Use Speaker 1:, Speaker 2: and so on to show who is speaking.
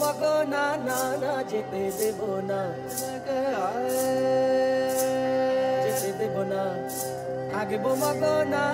Speaker 1: তোমাকে না না না যেতে দেব না। যেতে দেব না। থাকব মগ না